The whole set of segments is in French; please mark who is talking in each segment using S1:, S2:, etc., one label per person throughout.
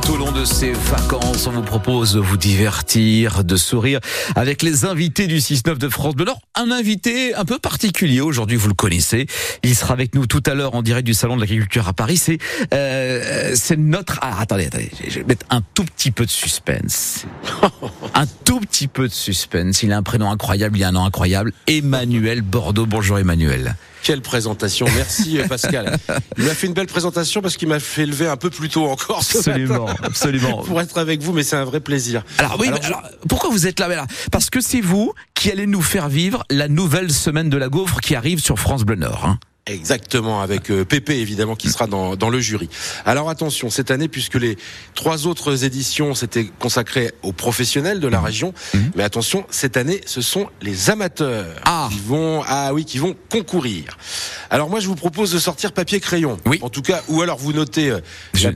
S1: tout au long de ces vacances, on vous propose de vous divertir, de sourire avec les invités du 6-9 de France Bleu Nord. Un invité un peu particulier aujourd'hui, vous le connaissez. Il sera avec nous tout à l'heure en direct du Salon de l'Agriculture à Paris. C'est euh, c'est notre... Ah, attendez, attendez, je vais mettre un tout petit peu de suspense. un tout petit peu de suspense. Il a un prénom incroyable, il a un nom incroyable. Emmanuel Bordeaux. Bonjour Emmanuel.
S2: Quelle présentation, merci euh, Pascal. Il m'a fait une belle présentation parce qu'il m'a fait lever un peu plus tôt encore. Ce
S1: absolument,
S2: matin
S1: absolument.
S2: Pour être avec vous, mais c'est un vrai plaisir.
S1: Alors oui,
S2: Alors,
S1: mais alors, pourquoi vous êtes là, là? Parce que c'est vous qui allez nous faire vivre la nouvelle semaine de la gaufre qui arrive sur France Bleu Nord. Hein.
S2: Exactement, avec euh, Pépé évidemment qui sera dans, dans le jury. Alors attention, cette année, puisque les trois autres éditions s'étaient consacrées aux professionnels de la région,
S1: Mhm.
S2: mais attention, cette année, ce sont les amateurs
S1: Ah.
S2: qui vont, ah oui, qui vont concourir. Alors moi, je vous propose de sortir papier crayon.
S1: Oui.
S2: En tout cas, ou alors vous notez euh,
S1: Je-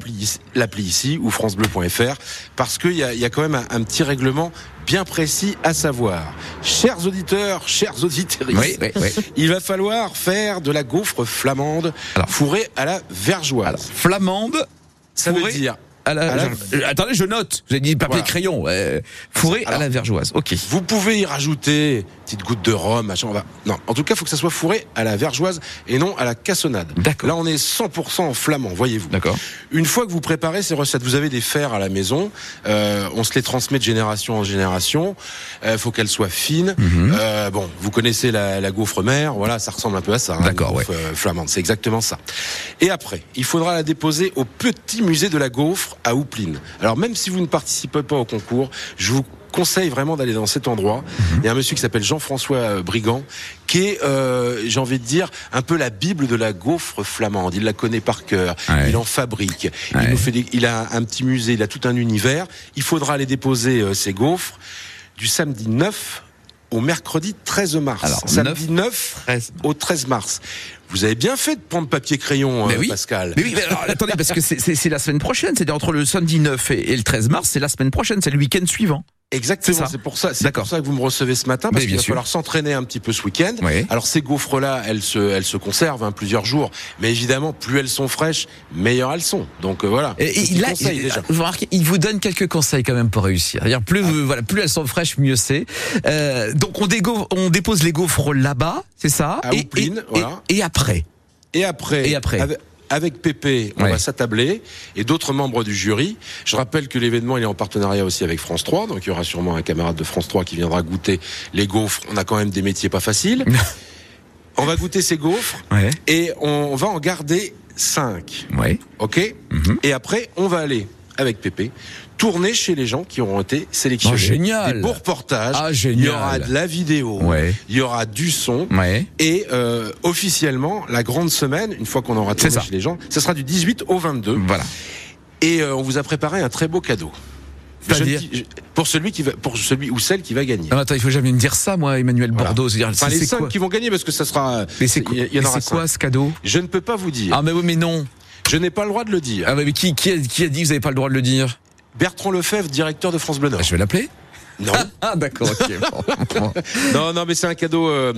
S2: l'appli ici- ou francebleu.fr, parce qu'il y a, y a quand même un, un petit règlement bien précis à savoir. Chers auditeurs, chers auditeurs,
S1: Oui, oui, oui.
S2: il va falloir faire de la gaufre flamande
S1: Alors.
S2: fourrée à la vergeoise.
S1: Flamande.
S2: ça veut dire
S1: À la-
S2: à la-
S1: je- euh, attendez, je note. J'ai dit papier
S2: Voilà.
S1: crayon. euh, fourré à la vergeoise. Ok.
S2: vous pouvez y rajouter petite goutte de rhum, machin, on va. Non, en tout cas, il faut que ça soit fourré à la vergeoise et non à la cassonade.
S1: D'accord.
S2: Là, on est 100% en flamand, voyez-vous.
S1: D'accord.
S2: Une fois que vous préparez ces recettes, vous avez des fers à la maison, euh, on se les transmet de génération en génération. Il faut qu'elles soient fines. Euh, bon, vous connaissez la, la gaufre mère, voilà, ça ressemble un peu à ça. hein,
S1: D'accord,
S2: gaufre, euh, flamande, c'est exactement ça. Et après, il faudra la déposer au petit musée de la gaufre à Houpline. Alors même si vous ne participez pas au concours, je vous conseille vraiment d'aller dans cet endroit.
S1: Mhm.
S2: Il y a un monsieur qui s'appelle Jean-François euh, Brigand, qui est, euh, j'ai envie de dire, un peu la bible de la gaufre flamande. Il la connaît par cœur.
S1: Ouais.
S2: Il en fabrique.
S1: Ouais.
S2: Il nous fait des- il a un petit musée, il a tout un univers. Il faudra aller déposer euh, ces gaufres du samedi 9 au mercredi 13 mars.
S1: Alors,
S2: samedi 9,
S1: 13.
S2: au 13 mars. Vous avez bien fait de prendre papier crayon,
S1: Mais
S2: euh,
S1: oui.
S2: Pascal.
S1: Mais oui, mais alors, attendez, parce que c'est- la semaine prochaine. C'est-à-dire entre le samedi 9 et, et le 13 mars, c'est la semaine prochaine. C'est le week-end suivant.
S2: Exactement,
S1: C'est
S2: pour ça, c'est pour ça que vous me recevez ce matin, parce qu'il va
S1: sûr.
S2: falloir s'entraîner un petit peu ce week-end.
S1: Oui.
S2: Alors ces gaufres-là, elles se, elles se conservent hein, plusieurs jours, mais évidemment, plus elles sont fraîches, meilleures elles sont. Donc euh, voilà.
S1: Et, là,
S2: conseil, déjà.
S1: vous remarquez, il vous donne quelques conseils quand même pour réussir. C'est-à-dire plus, vous- voilà, plus elles sont fraîches, mieux c'est. Euh, donc on, dégo- on dépose les gaufres là-bas, c'est ça?
S2: À
S1: et, et-
S2: voilà.
S1: et- et après?
S2: Et après,
S1: Et après
S2: avec, avec Pépé, on
S1: Ouais.
S2: va s'attabler et d'autres membres du jury. Je rappelle que l'événement il est en partenariat aussi avec France 3, donc il y aura sûrement un camarade de France 3 qui viendra goûter les gaufres. On a quand même des métiers pas faciles. on va goûter ces gaufres
S1: Ouais.
S2: et on va en garder 5.
S1: Ouais.
S2: Ok?
S1: Mhm.
S2: Et après, on va aller avec Pépé tourner chez les gens qui auront été sélectionnés.
S1: Oh, génial.
S2: Des beaux reportages.
S1: Ah,
S2: Il y
S1: génial.
S2: aura de la vidéo.
S1: Ouais.
S2: Il y aura du son.
S1: Ouais.
S2: Et euh, officiellement, la grande semaine, une fois qu'on aura tourné chez les gens, ce sera du 18 au 22.
S1: Voilà.
S2: Et euh, on vous a préparé un très beau cadeau. Je dis- je- pour celui qui va, pour celui ou celle qui va gagner.
S1: Non, attends, il faut jamais me dire ça, moi, Emmanuel
S2: Voilà.
S1: Bordeaux. C'est-à-dire,
S2: Enfin, les cinq qui vont gagner parce que ça sera.
S1: Mais c'est quoi, quoi ce cadeau
S2: Je ne peux pas vous dire.
S1: Ah, mais oui, mais non.
S2: Je n'ai pas le droit de le dire.
S1: Ah, mais qui, qui, a, qui a dit que vous n'avez pas le droit de le dire?
S2: Bertrand Lefebvre, directeur de France Bleu Nord.
S1: Je vais l'appeler
S2: Non.
S1: Ah, d'accord, ok.
S2: non, non, mais c'est un cadeau euh,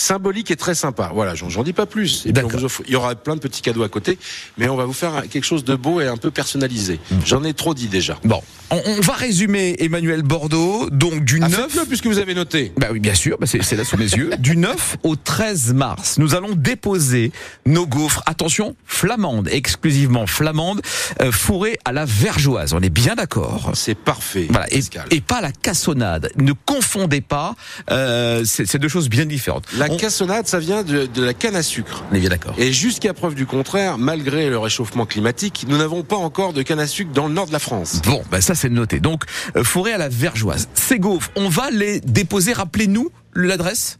S2: symbolique et très sympa. Voilà, j'en j'en dis pas plus. Et puis on vous offre- il y aura plein de petits cadeaux à côté, mais on va vous faire quelque chose de beau et un peu personnalisé. J'en ai trop dit déjà.
S1: Bon, on, on va résumer Emmanuel Bordeaux, donc du
S2: Ah,
S1: 9...
S2: faites-le puisque vous avez noté.
S1: Bah oui, bien sûr, bah c'est là sous mes yeux. Du 9 au 13 mars, nous allons déposer nos gaufres, attention, flamandes, exclusivement flamandes, euh, fourrées à la vergeoise. On est bien d'accord
S2: C'est parfait.
S1: voilà, et, et pas la cassonade. Ne confondez pas, euh, c'est c'est deux choses bien différentes.
S2: La
S1: on,
S2: cassonade, ça vient de, de la canne à sucre.
S1: on est bien d'accord.
S2: Et jusqu'à preuve du contraire, malgré le réchauffement climatique, nous n'avons pas encore de canne à sucre dans le nord de la France.
S1: Bon, bah ça c'est noté. Donc, euh, fourrées à la vergeoise. Ces gaufres, on va les déposer, rappelez-nous l'adresse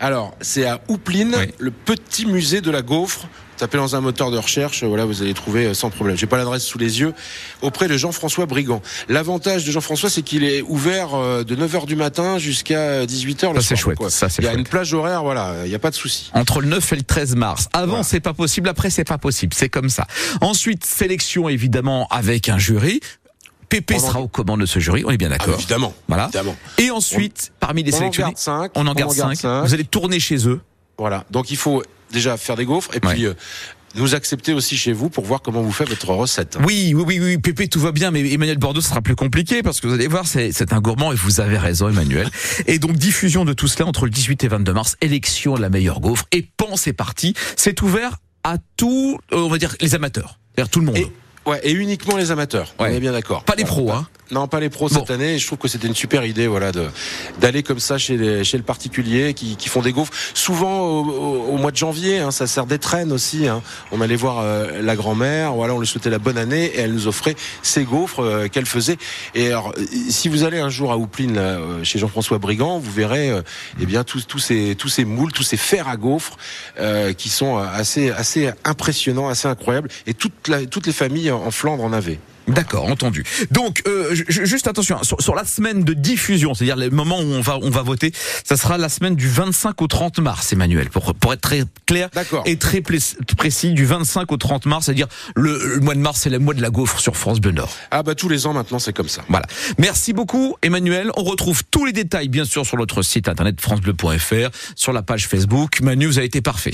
S2: Alors, c'est à Houpline,
S1: Oui.
S2: le petit musée de la gaufre. Tapez dans un moteur de recherche, voilà, vous allez trouver euh, sans problème. J'ai pas l'adresse sous les yeux. Auprès de Jean-François Brigand. L'avantage de Jean-François, c'est qu'il est ouvert euh, de 9h du matin jusqu'à 18h le
S1: Ça, c'est chouette,
S2: quoi.
S1: ça, c'est
S2: Il y a
S1: chouette.
S2: une plage horaire, voilà, il n'y a pas de souci.
S1: entre le 9 et le 13 mars. Avant,
S2: Voilà.
S1: c'est pas possible. Après, c'est pas possible. C'est comme ça. Ensuite, sélection évidemment avec un jury. Pépé
S2: On en-
S1: sera aux commandes de ce jury. On est bien
S2: Ah,
S1: d'accord.
S2: évidemment.
S1: Voilà.
S2: Évidemment.
S1: Et ensuite, parmi les
S2: On en
S1: sélectionnés,
S2: garde 5.
S1: on en garde 5. Vous allez tourner chez eux.
S2: Voilà. Donc il faut déjà faire des gaufres et puis
S1: Ouais.
S2: euh, nous accepter aussi chez vous pour voir comment vous faites votre recette.
S1: Oui, oui, oui, oui, Pépé, tout va bien, mais Emmanuel Bordeaux ce sera plus compliqué parce que vous allez voir, c'est un gourmand et vous avez raison, Emmanuel. Et donc, diffusion de tout cela entre le 18 et 22 mars, élection de la meilleure gaufre. Et pan, c'est parti. C'est ouvert à tous, euh, on va dire, les amateurs. C'est-à-dire tout le monde.
S2: Et, ouais, et uniquement les amateurs.
S1: Ouais.
S2: On est bien d'accord.
S1: Pas les pros, hein.
S2: Non, pas les pros
S1: Bon.
S2: cette année. Et je trouve que c'était une super idée, voilà, d'aller comme ça chez les, chez le particulier qui, qui font des gaufres. Souvent au, au- au mois de janvier, hein, ça sert d'étrenne aussi. Hein. On allait voir euh, la grand-mère, voilà, on lui souhaitait la bonne année et elle nous offrait ses gaufres euh, qu'elle faisait. Et alors, si vous allez un jour à Houpline, là, euh, chez Jean-François Brigand, vous verrez, euh, eh bien, tous, tous ces tous ces moules, tous ces fers à gaufres euh, qui sont euh, assez assez impressionnants, assez incroyables. Et toute la, toutes les familles en Flandre en avaient.
S1: D'accord, entendu. Donc, euh, ju- ju- juste attention, sur, sur la semaine de diffusion, c'est-à-dire le moment où on va, on va voter, ça sera la semaine du 25 au 30 mars, Emmanuel, pour, pour être très clair
S2: D'accord.
S1: et très précis, du 25 au 30 mars, c'est-à-dire le, le mois de mars, c'est le mois de la gaufre sur France Bleu Nord.
S2: Ah bah tous les ans maintenant c'est comme ça.
S1: Voilà. Merci beaucoup, Emmanuel. On retrouve tous les détails, bien sûr, sur notre site internet francebleu.fr, sur la page Facebook. Manu, vous avez été parfait.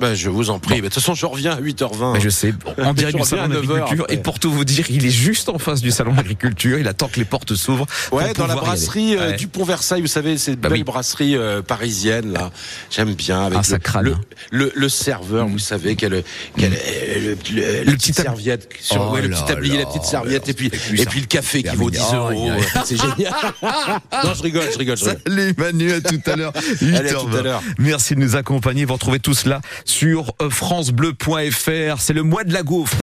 S2: Ben, je vous en prie. Mais De toute façon, je reviens à 8h20.
S1: Mais je sais, en direct du salon
S2: reviens à 9 heures
S1: d'agriculture. Et pour tout vous dire, il est juste en face du salon d'agriculture. Il attend que les portes s'ouvrent.
S2: Ouais, dans la brasserie euh,
S1: Ouais.
S2: du Pont Versailles, vous savez, cette
S1: Bah
S2: belle
S1: oui.
S2: brasserie euh, parisienne là. J'aime bien avec
S1: Ah,
S2: le,
S1: crâne,
S2: le,
S1: hein.
S2: le, le serveur, vous savez, quel, quel euh, le,
S1: petit
S2: serviette, sur,
S1: Oh
S2: ouais, le
S1: là
S2: petit tablier, la petite serviette, et puis et puis le café qui vaut 10
S1: Oh,
S2: euros. C'est génial. non, je rigole, je rigole.
S1: Salut Manu, à tout à l'heure.
S2: Allez, à
S1: 8h20.
S2: tout à l'heure.
S1: Merci de nous accompagner. Vous retrouvez tout cela sur euh, francebleu.fr. C'est le mois de la gaufre.